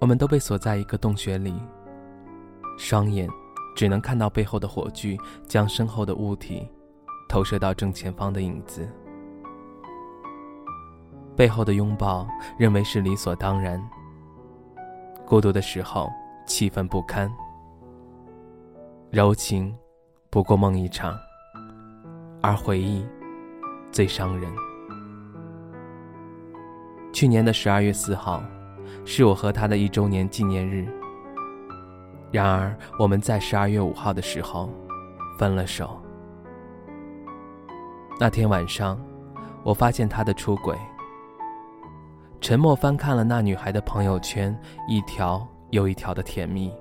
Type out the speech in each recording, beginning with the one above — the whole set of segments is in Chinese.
我们都被锁在一个洞穴里，双眼只能看到背后的火炬将身后的物体投射到正前方的影子。背后的拥抱认为是理所当然。孤独的时候，气愤不堪。柔情，不过梦一场。而回忆，最伤人。去年的十二月四号，是我和他的一周年纪念日。然而，我们在十二月五号的时候，分了手。那天晚上，我发现他的出轨。沉默翻看了那女孩的朋友圈，一条又一条的甜蜜。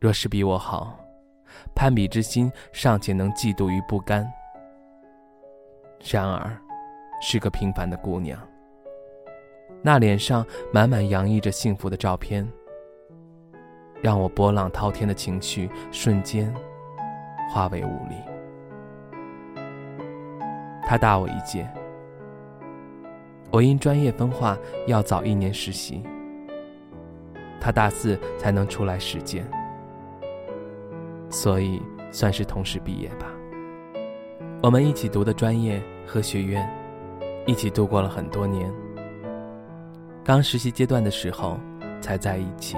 若是比我好，攀比之心尚且能嫉妒于不甘。然而，是个平凡的姑娘。那脸上满满洋溢着幸福的照片，让我波浪滔天的情绪瞬间化为无力。他大我一届。我因专业分化要早一年实习，他大四才能出来实践，所以算是同时毕业吧。我们一起读的专业和学院，一起度过了很多年。刚实习阶段的时候才在一起，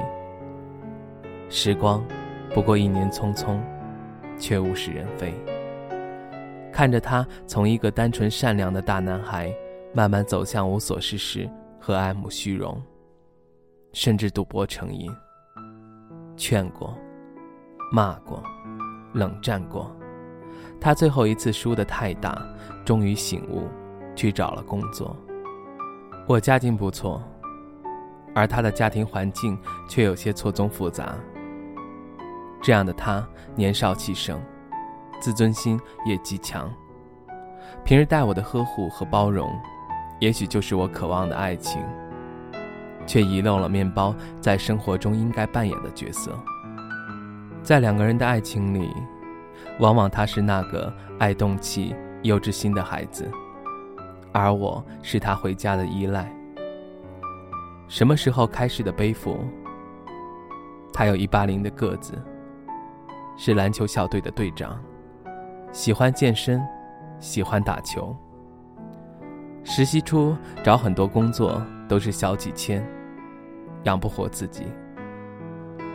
时光不过一年匆匆，却物是人非。看着他从一个单纯善良的大男孩。慢慢走向无所事事和爱慕虚荣，甚至赌博成瘾。劝过，骂过，冷战过，他最后一次输得太大，终于醒悟，去找了工作。我家境不错，而他的家庭环境却有些错综复杂。这样的他年少气盛，自尊心也极强，平日待我的呵护和包容。也许就是我渴望的爱情，却遗漏了面包在生活中应该扮演的角色。在两个人的爱情里，往往他是那个爱动气、幼稚心的孩子，而我是他回家的依赖。什么时候开始的背负？他有一八零的个子，是篮球校队的队长，喜欢健身，喜欢打球。实习初找很多工作都是小几千，养不活自己。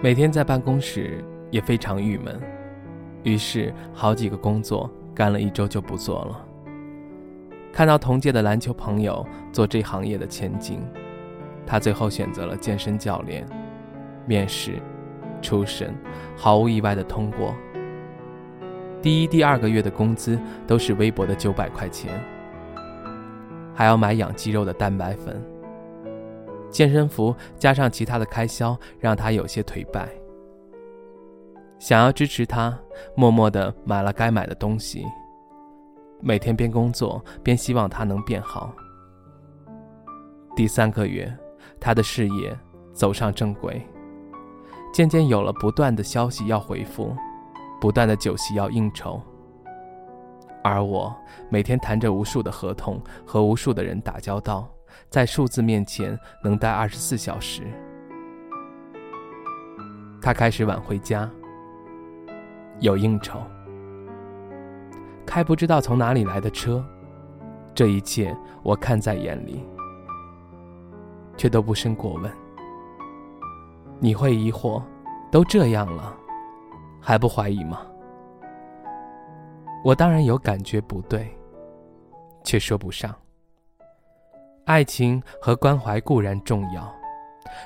每天在办公室也非常郁闷，于是好几个工作干了一周就不做了。看到同届的篮球朋友做这行业的前景，他最后选择了健身教练。面试、初审，毫无意外的通过。第一、第二个月的工资都是微薄的九百块钱。还要买养肌肉的蛋白粉、健身服，加上其他的开销，让他有些颓败。想要支持他，默默的买了该买的东西。每天边工作边希望他能变好。第三个月，他的事业走上正轨，渐渐有了不断的消息要回复，不断的酒席要应酬。而我每天谈着无数的合同，和无数的人打交道，在数字面前能待二十四小时。他开始晚回家，有应酬，开不知道从哪里来的车，这一切我看在眼里，却都不生过问。你会疑惑，都这样了，还不怀疑吗？我当然有感觉不对，却说不上。爱情和关怀固然重要，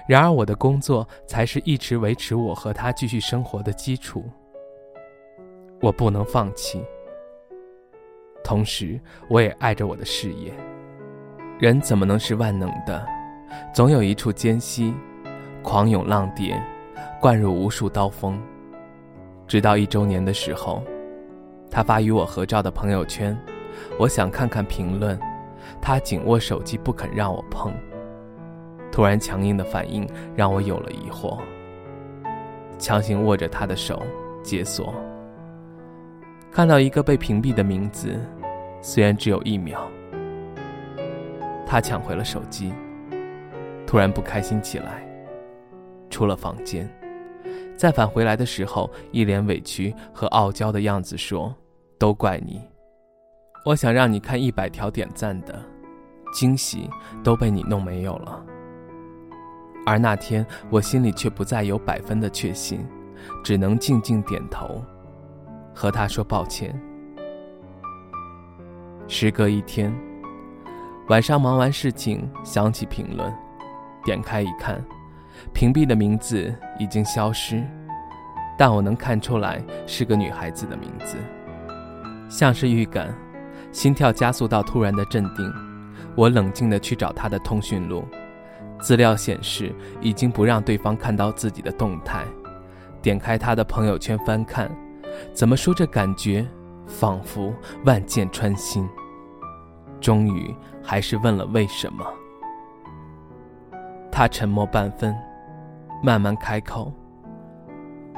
然而我的工作才是一直维持我和他继续生活的基础。我不能放弃。同时，我也爱着我的事业。人怎么能是万能的？总有一处间隙，狂涌浪蝶，灌入无数刀锋。直到一周年的时候。他发与我合照的朋友圈，我想看看评论，他紧握手机不肯让我碰。突然强硬的反应让我有了疑惑，强行握着他的手解锁。看到一个被屏蔽的名字，虽然只有一秒，他抢回了手机，突然不开心起来。出了房间。再返回来的时候，一脸委屈和傲娇的样子说：“都怪你，我想让你看一百条点赞的惊喜都被你弄没有了。”而那天我心里却不再有百分的确信，只能静静点头，和他说抱歉。时隔一天，晚上忙完事情，想起评论，点开一看。屏蔽的名字已经消失，但我能看出来是个女孩子的名字，像是预感，心跳加速到突然的镇定。我冷静地去找她的通讯录，资料显示已经不让对方看到自己的动态。点开她的朋友圈翻看，怎么说这感觉仿佛万箭穿心。终于还是问了为什么。他沉默半分。慢慢开口，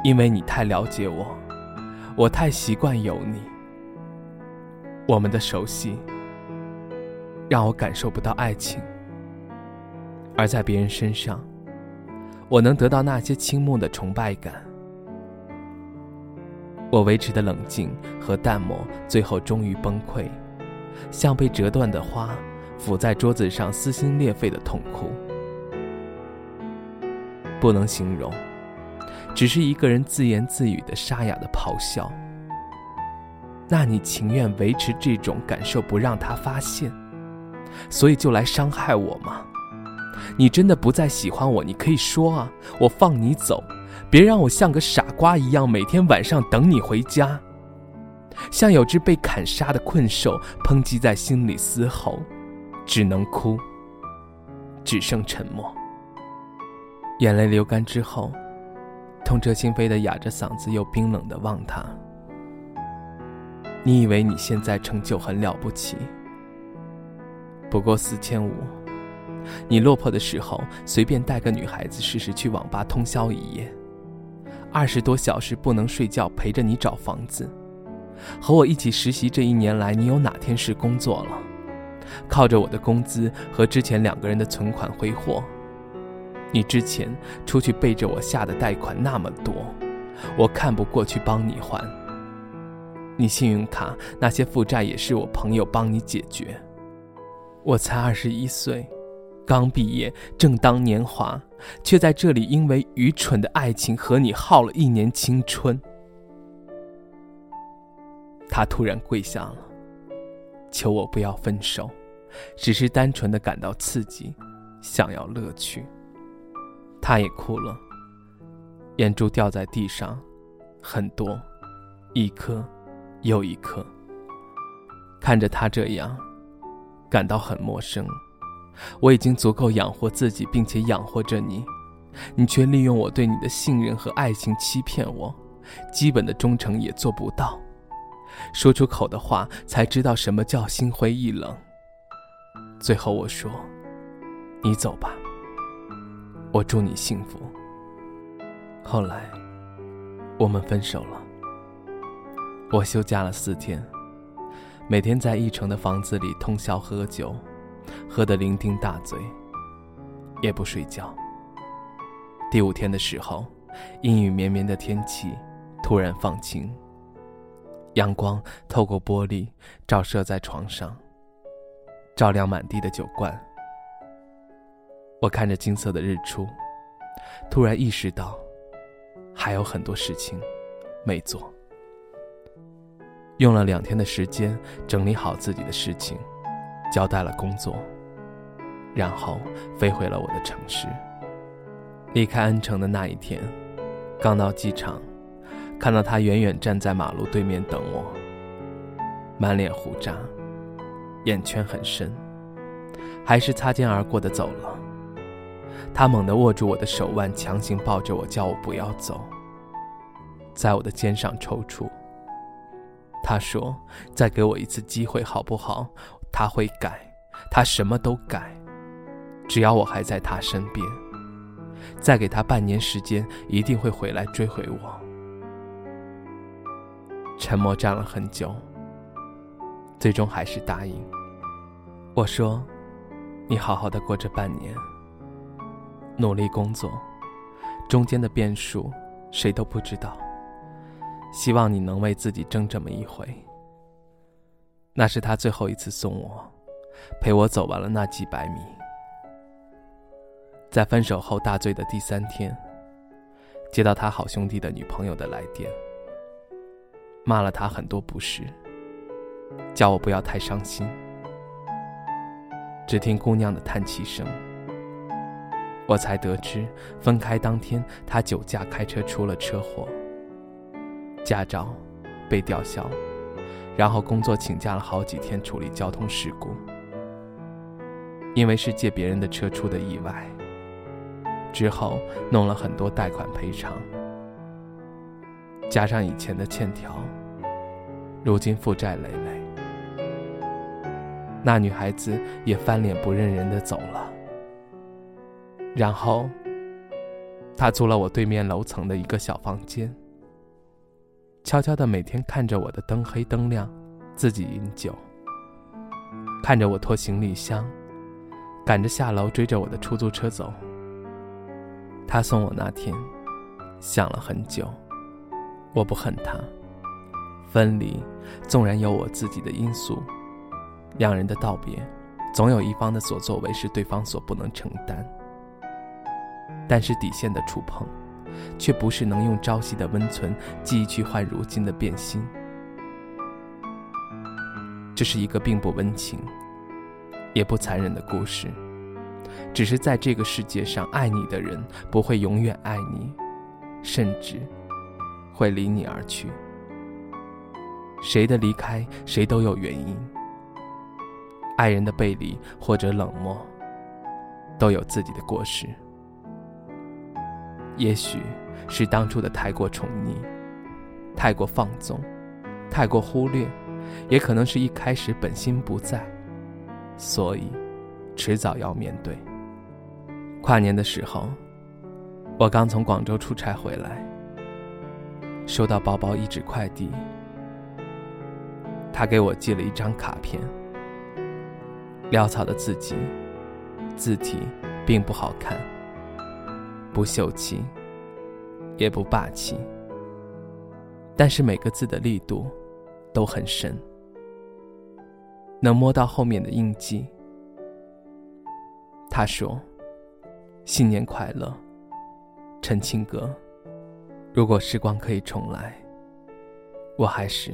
因为你太了解我，我太习惯有你。我们的熟悉让我感受不到爱情，而在别人身上，我能得到那些倾慕的崇拜感。我维持的冷静和淡漠，最后终于崩溃，像被折断的花，伏在桌子上撕心裂肺的痛哭。不能形容，只是一个人自言自语的沙哑的咆哮。那你情愿维持这种感受，不让他发现，所以就来伤害我吗？你真的不再喜欢我，你可以说啊，我放你走，别让我像个傻瓜一样每天晚上等你回家，像有只被砍杀的困兽，抨击在心里嘶吼，只能哭，只剩沉默。眼泪流干之后，痛彻心扉的哑着嗓子，又冰冷的望他。你以为你现在成就很了不起？不过四千五。你落魄的时候，随便带个女孩子试试去网吧通宵一夜，二十多小时不能睡觉，陪着你找房子。和我一起实习这一年来，你有哪天是工作了？靠着我的工资和之前两个人的存款挥霍。你之前出去背着我下的贷款那么多，我看不过去帮你还。你信用卡那些负债也是我朋友帮你解决。我才二十一岁，刚毕业，正当年华，却在这里因为愚蠢的爱情和你耗了一年青春。他突然跪下了，求我不要分手，只是单纯的感到刺激，想要乐趣。他也哭了，眼珠掉在地上，很多，一颗又一颗。看着他这样，感到很陌生。我已经足够养活自己，并且养活着你，你却利用我对你的信任和爱情欺骗我，基本的忠诚也做不到。说出口的话，才知道什么叫心灰意冷。最后我说：“你走吧。”我祝你幸福。后来，我们分手了。我休假了四天，每天在一城的房子里通宵喝酒，喝得酩酊大醉，也不睡觉。第五天的时候，阴雨绵绵的天气突然放晴，阳光透过玻璃照射在床上，照亮满地的酒罐。我看着金色的日出，突然意识到，还有很多事情没做。用了两天的时间整理好自己的事情，交代了工作，然后飞回了我的城市。离开安城的那一天，刚到机场，看到他远远站在马路对面等我，满脸胡渣，眼圈很深，还是擦肩而过的走了。他猛地握住我的手腕，强行抱着我，叫我不要走，在我的肩上抽搐。他说：“再给我一次机会，好不好？他会改，他什么都改，只要我还在他身边。再给他半年时间，一定会回来追回我。”沉默站了很久，最终还是答应。我说：“你好好的过这半年。”努力工作，中间的变数谁都不知道。希望你能为自己争这么一回。那是他最后一次送我，陪我走完了那几百米。在分手后大醉的第三天，接到他好兄弟的女朋友的来电，骂了他很多不是，叫我不要太伤心。只听姑娘的叹气声，我才得知分开当天他酒驾开车出了车祸，驾照被吊销，然后工作请假了好几天处理交通事故，因为是借别人的车出的意外。之后弄了很多贷款赔偿，加上以前的欠条，如今负债累累。那女孩子也翻脸不认人的走了。然后，他租了我对面楼层的一个小房间，悄悄的每天看着我的灯黑灯亮，自己饮酒，看着我拖行李箱，赶着下楼追着我的出租车走。他送我那天，想了很久。我不恨他，分离纵然有我自己的因素，两人的道别，总有一方的所作为是对方所不能承担。但是底线的触碰，却不是能用朝夕的温存记忆去换如今的变心。这是一个并不温情，也不残忍的故事。只是在这个世界上，爱你的人不会永远爱你，甚至会离你而去。谁的离开，谁都有原因。爱人的背离或者冷漠，都有自己的过失。也许是当初的太过宠溺，太过放纵，太过忽略，也可能是一开始本心不在，所以迟早要面对。跨年的时候，我刚从广州出差回来，收到包包一纸快递，他给我寄了一张卡片，潦草的字迹，字体并不好看，不秀气，也不霸气，但是每个字的力度都很深，能摸到后面的印记。他说。新年快乐，陈庆歌。如果时光可以重来，我还是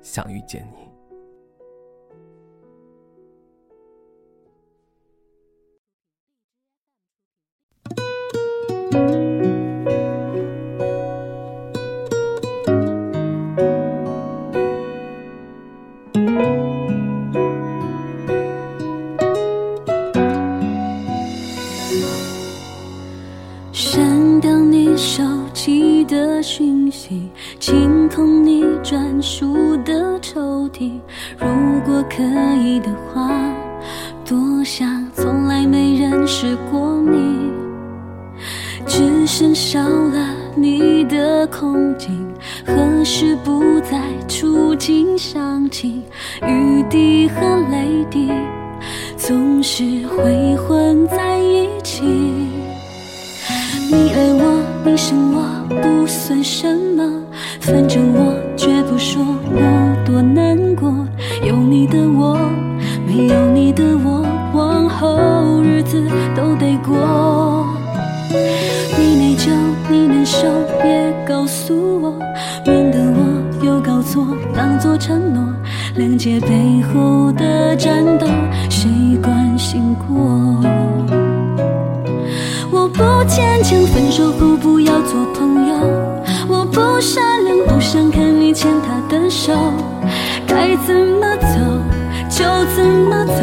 想遇见你。你的空镜，何时不再触景伤情？雨滴和泪滴总是会混在一起。你爱我，你生我。不算什么，反正我绝不说我多难过。有你的我，错，当作承诺。谅解背后的战斗，谁关心过？我不坚强，分手后不要做朋友。我不善良，不想看你牵他的手。该怎么走就怎么走，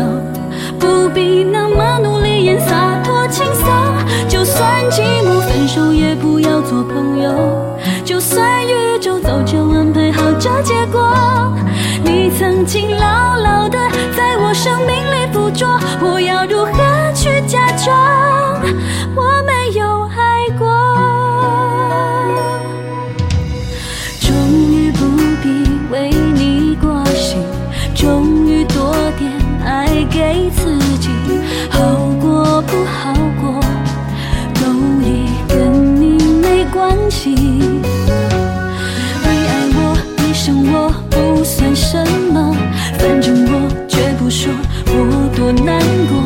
不必那么努力演洒脱轻松。就算寂寞，分手也不要做朋友。就算宇宙早就安排好这结果，你曾经牢牢的在我生命里捕捉，我要如何去假装？多难过。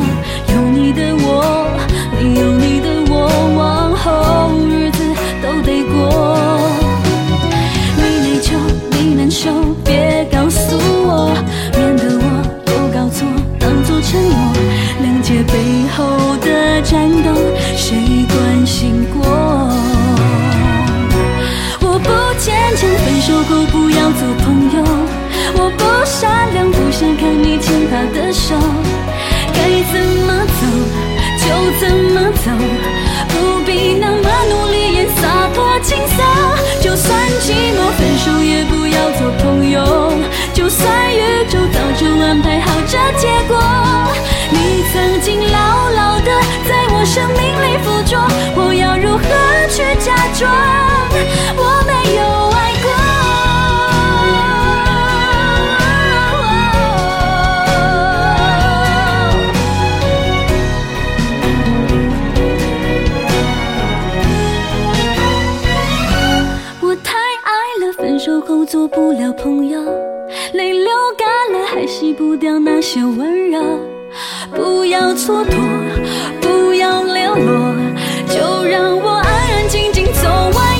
有你的我，没有你的我，往后日子都得过。你内疚，你难受，别告诉我，免得我又搞错，当作承诺。谅解背后的战斗，谁关心过？我不坚强，分手后不要做朋友。我不善良，不想看你牵他的手。怎么走，不必那么努力也洒脱轻松。就算寂寞，分手也不要做朋友。就算宇宙早就安排好这结果，你曾经牢牢的在我生命里附着，我要如何去假装做不了朋友，泪流干了还洗不掉那些温柔。不要蹉跎，不要联络，就让我安安静静走完